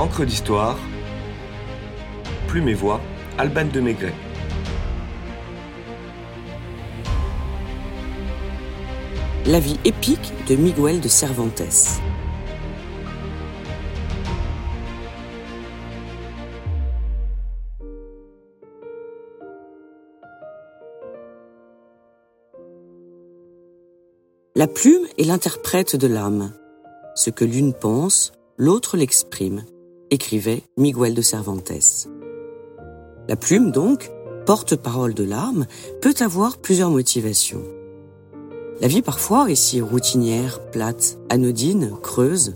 Encre d'histoire, Plume et Voix, Alban de Maigret. La vie épique de Miguel de Cervantes. La plume est l'interprète de l'âme. Ce que l'une pense, l'autre l'exprime, écrivait Miguel de Cervantes. La plume, donc, porte-parole de l'âme, peut avoir plusieurs motivations. La vie parfois est si routinière, plate, anodine, creuse,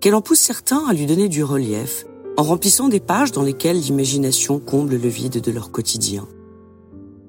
qu'elle en pousse certains à lui donner du relief, en remplissant des pages dans lesquelles l'imagination comble le vide de leur quotidien.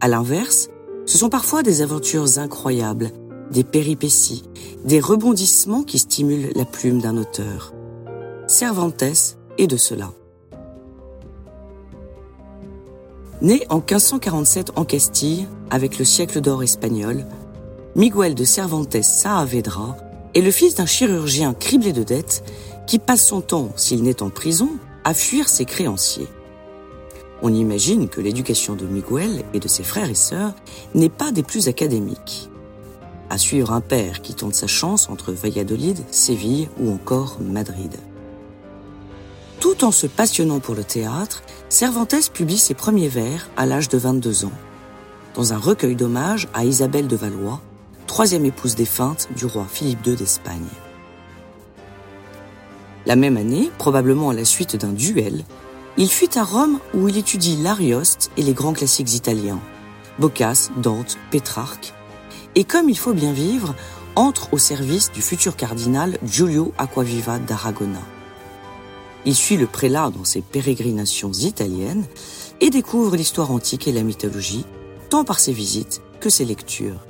À l'inverse, ce sont parfois des aventures incroyables, des péripéties, des rebondissements qui stimulent la plume d'un auteur. Cervantes est de cela. Né en 1547 en Castille, avec le siècle d'or espagnol, Miguel de Cervantes Saavedra est le fils d'un chirurgien criblé de dettes qui passe son temps, s'il n'est en prison, à fuir ses créanciers. On imagine que l'éducation de Miguel et de ses frères et sœurs n'est pas des plus académiques à suivre un père qui tente sa chance entre Valladolid, Séville ou encore Madrid. Tout en se passionnant pour le théâtre, Cervantes publie ses premiers vers à l'âge de 22 ans, dans un recueil d'hommage à Isabelle de Valois, troisième épouse défunte du roi Philippe II d'Espagne. La même année, probablement à la suite d'un duel, il fuit à Rome où il étudie l'Arioste et les grands classiques italiens, Boccace, Dante, Pétrarque, et comme il faut bien vivre, entre au service du futur cardinal Giulio Acquaviva d'Aragona. Il suit le prélat dans ses pérégrinations italiennes et découvre l'histoire antique et la mythologie, tant par ses visites que ses lectures.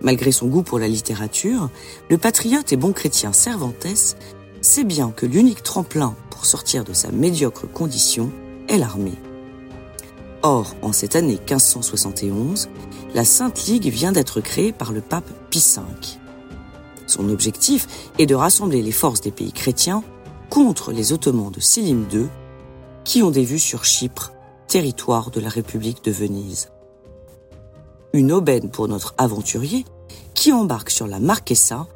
Malgré son goût pour la littérature, le patriote et bon chrétien Cervantes sait bien que l'unique tremplin pour sortir de sa médiocre condition est l'armée. Or, en cette année 1571, la Sainte Ligue vient d'être créée par le pape Pie V. Son objectif est de rassembler les forces des pays chrétiens contre les Ottomans de Sélim II, qui ont des vues sur Chypre, territoire de la République de Venise. Une aubaine pour notre aventurier qui embarque sur la Marquesa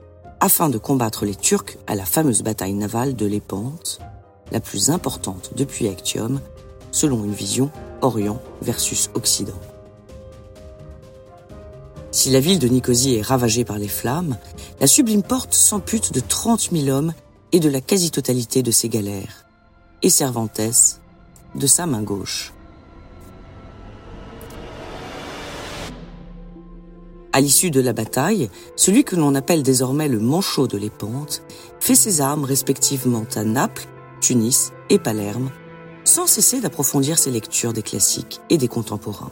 afin de combattre les Turcs à la fameuse bataille navale de Lépante, la plus importante depuis Actium, selon une vision Orient versus Occident. Si la ville de Nicosie est ravagée par les flammes, la sublime porte s'ampute de 30 000 hommes et de la quasi-totalité de ses galères, et Cervantes de sa main gauche. À l'issue de la bataille, celui que l'on appelle désormais le manchot de l'épante fait ses armes respectivement à Naples, Tunis et Palerme, sans cesser d'approfondir ses lectures des classiques et des contemporains.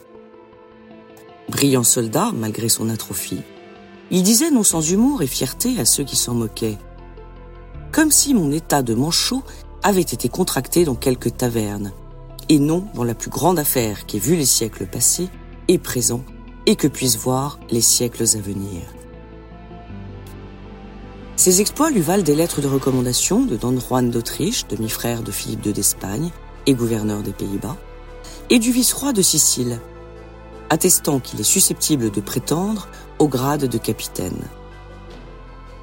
Brillant soldat, malgré son atrophie, il disait non sans humour et fierté à ceux qui s'en moquaient. Comme si mon état de manchot avait été contracté dans quelque taverne, et non dans la plus grande affaire qu'ait vu les siècles passés et présents, et que puissent voir les siècles à venir. Ces exploits lui valent des lettres de recommandation de Don Juan d'Autriche, demi-frère de Philippe II d'Espagne, et gouverneur des Pays-Bas, et du vice-roi de Sicile, attestant qu'il est susceptible de prétendre au grade de capitaine.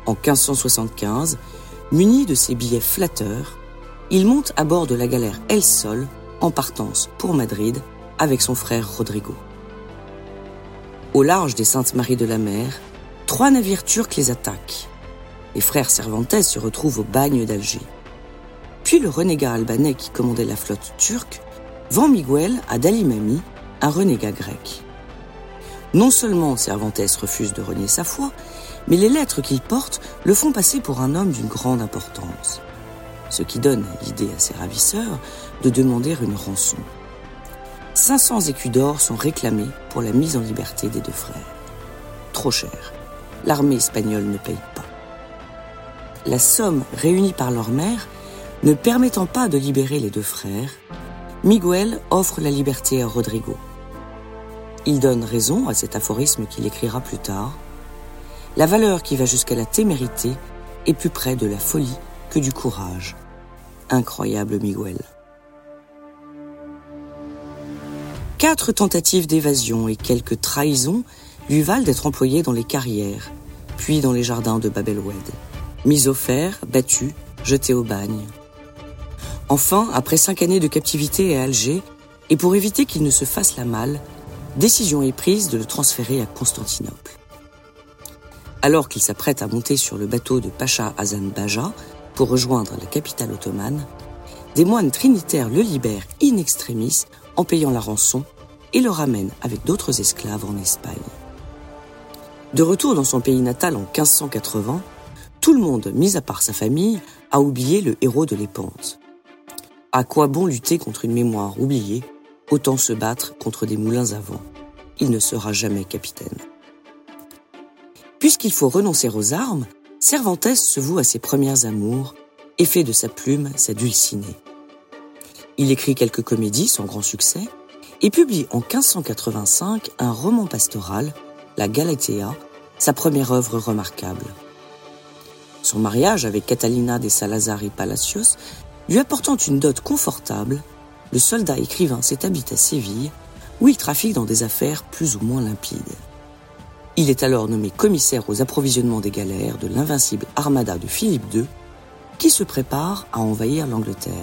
En 1575, muni de ses billets flatteurs, il monte à bord de la galère El Sol en partance pour Madrid avec son frère Rodrigo. Au large des Saintes-Maries de la Mer, trois navires turcs les attaquent. Les frères Cervantes se retrouvent au bagne d'Alger. Puis le renégat albanais qui commandait la flotte turque vend Miguel à Dalimami, un renégat grec. Non seulement Cervantes refuse de renier sa foi, mais les lettres qu'il porte le font passer pour un homme d'une grande importance, ce qui donne l'idée à ses ravisseurs de demander une rançon. 500 écus d'or sont réclamés pour la mise en liberté des deux frères. Trop cher. L'armée espagnole ne paye pas. La somme réunie par leur mère ne permettant pas de libérer les deux frères, Miguel offre la liberté à Rodrigo. Il donne raison à cet aphorisme qu'il écrira plus tard. La valeur qui va jusqu'à la témérité est plus près de la folie que du courage. incroyable Miguel. Quatre tentatives d'évasion et quelques trahisons lui valent d'être employé dans les carrières, puis dans les jardins de Babelwed. Mis au fer, battu, jeté au bagne. Enfin, après cinq années de captivité à Alger, et pour éviter qu'il ne se fasse la malle, décision est prise de le transférer à Constantinople. Alors qu'il s'apprête à monter sur le bateau de Pacha Hasan Baja pour rejoindre la capitale ottomane, des moines trinitaires le libèrent in extremis en payant la rançon et le ramènent avec d'autres esclaves en Espagne. De retour dans son pays natal en 1580, tout le monde, mis à part sa famille, a oublié le héros de l'épante. À quoi bon lutter contre une mémoire oubliée? Autant se battre contre des moulins à vent. Il ne sera jamais capitaine. Puisqu'il faut renoncer aux armes, Cervantes se voue à ses premières amours et fait de sa plume sa dulcinée. Il écrit quelques comédies sans grand succès et publie en 1585 un roman pastoral, La Galatea, sa première œuvre remarquable. Son mariage avec Catalina de Salazar y Palacios lui apportant une dot confortable, le soldat écrivain s'établit à Séville, où il trafique dans des affaires plus ou moins limpides. Il est alors nommé commissaire aux approvisionnements des galères de l'invincible armada de Philippe II, qui se prépare à envahir l'Angleterre.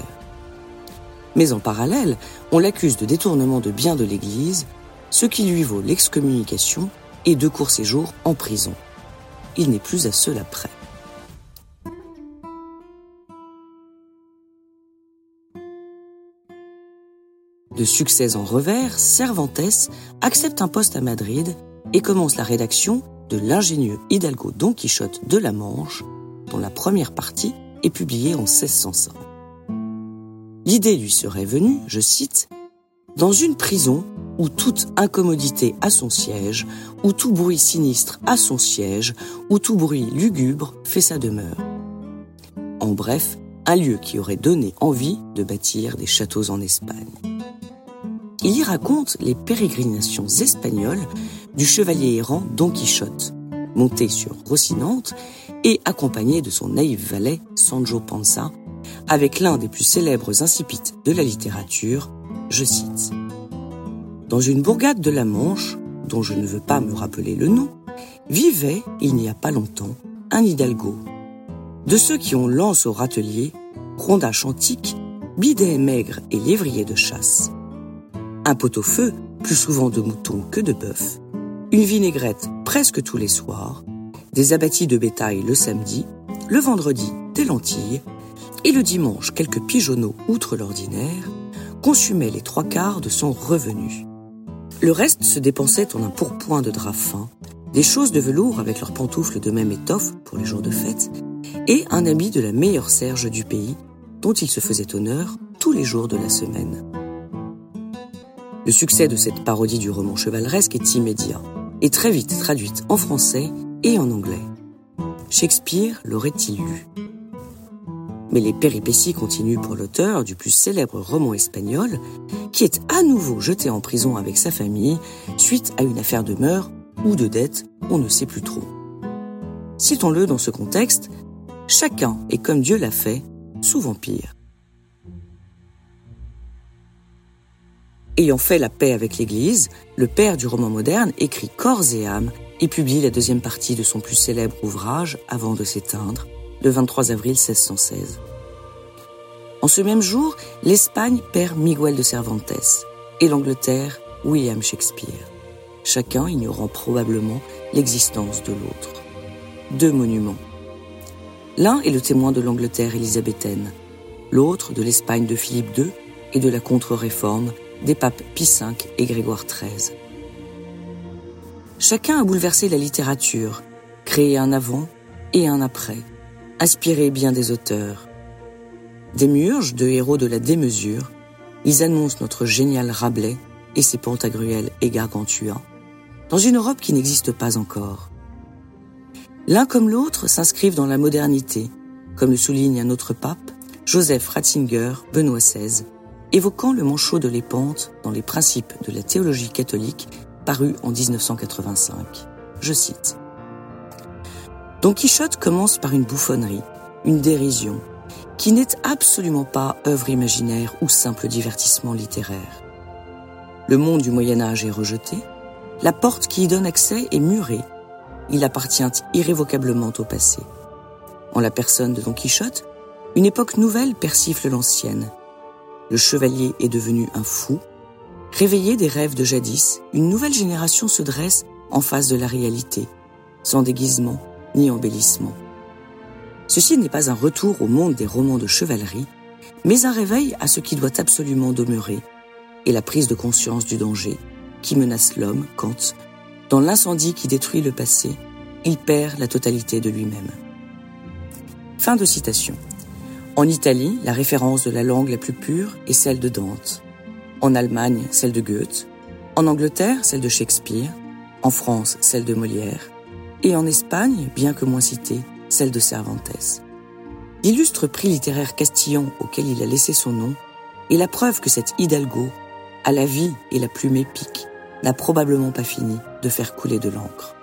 Mais en parallèle, on l'accuse de détournement de biens de l'Église, ce qui lui vaut l'excommunication et deux courts séjours en prison. Il n'est plus à cela près. De succès en revers, Cervantes accepte un poste à Madrid et commence la rédaction de l'ingénieux Hidalgo Don Quichotte de la Manche, dont la première partie est publiée en 1605. L'idée lui serait venue, je cite, dans une prison où toute incommodité a son siège, où tout bruit sinistre a son siège, où tout bruit lugubre fait sa demeure. En bref, un lieu qui aurait donné envie de bâtir des châteaux en Espagne. Il y raconte les pérégrinations espagnoles du chevalier errant Don Quichotte, monté sur Rocinante et accompagné de son naïf valet Sancho Panza, avec l'un des plus célèbres incipites de la littérature, je cite. Dans une bourgade de la Manche, dont je ne veux pas me rappeler le nom, vivait, il n'y a pas longtemps, un hidalgo. De ceux qui ont lance au râtelier, rondache antique, bidet maigre et lévrier de chasse un pot-au-feu, plus souvent de mouton que de bœuf, une vinaigrette presque tous les soirs, des abattis de bétail le samedi, le vendredi des lentilles, et le dimanche quelques pigeonneaux outre l'ordinaire, consumaient les trois quarts de son revenu. Le reste se dépensait en un pourpoint de drap fin, des choses de velours avec leurs pantoufles de même étoffe pour les jours de fête, et un habit de la meilleure serge du pays, dont il se faisait honneur tous les jours de la semaine. Le succès de cette parodie du roman chevaleresque est immédiat et très vite traduite en français et en anglais. Shakespeare l'aurait-il lu Mais les péripéties continuent pour l'auteur du plus célèbre roman espagnol, qui est à nouveau jeté en prison avec sa famille suite à une affaire de meurtre ou de dette, on ne sait plus trop. Citons-le dans ce contexte, chacun est comme Dieu l'a fait, souvent pire. Ayant fait la paix avec l'Église, le père du roman moderne écrit corps et âme et publie la deuxième partie de son plus célèbre ouvrage avant de s'éteindre, le 23 avril 1616. En ce même jour, l'Espagne perd Miguel de Cervantes et l'Angleterre William Shakespeare, chacun ignorant probablement l'existence de l'autre. Deux monuments. L'un est le témoin de l'Angleterre élisabéthaine, l'autre de l'Espagne de Philippe II et de la contre-réforme des papes Pie V et Grégoire XIII. Chacun a bouleversé la littérature, créé un avant et un après, inspiré bien des auteurs. Des murges de héros de la démesure, ils annoncent notre génial Rabelais et ses Pantagruel et Gargantua, dans une Europe qui n'existe pas encore. L'un comme l'autre s'inscrivent dans la modernité, comme le souligne un autre pape, Joseph Ratzinger, Benoît XVI, évoquant le manchot de l'épante dans les principes de la théologie catholique paru en 1985. Je cite. Don Quichotte commence par une bouffonnerie, une dérision, qui n'est absolument pas œuvre imaginaire ou simple divertissement littéraire. Le monde du Moyen Âge est rejeté, la porte qui y donne accès est murée, il appartient irrévocablement au passé. En la personne de Don Quichotte, une époque nouvelle persifle l'ancienne. Le chevalier est devenu un fou. Réveillé des rêves de jadis, une nouvelle génération se dresse en face de la réalité, sans déguisement ni embellissement. Ceci n'est pas un retour au monde des romans de chevalerie, mais un réveil à ce qui doit absolument demeurer, et la prise de conscience du danger qui menace l'homme quand, dans l'incendie qui détruit le passé, il perd la totalité de lui-même. Fin de citation. En Italie, la référence de la langue la plus pure est celle de Dante. En Allemagne, celle de Goethe. En Angleterre, celle de Shakespeare. En France, celle de Molière. Et en Espagne, bien que moins citée, celle de Cervantes. L'illustre prix littéraire castillan auquel il a laissé son nom est la preuve que cet Hidalgo, à la vie et la plume épique, n'a probablement pas fini de faire couler de l'encre.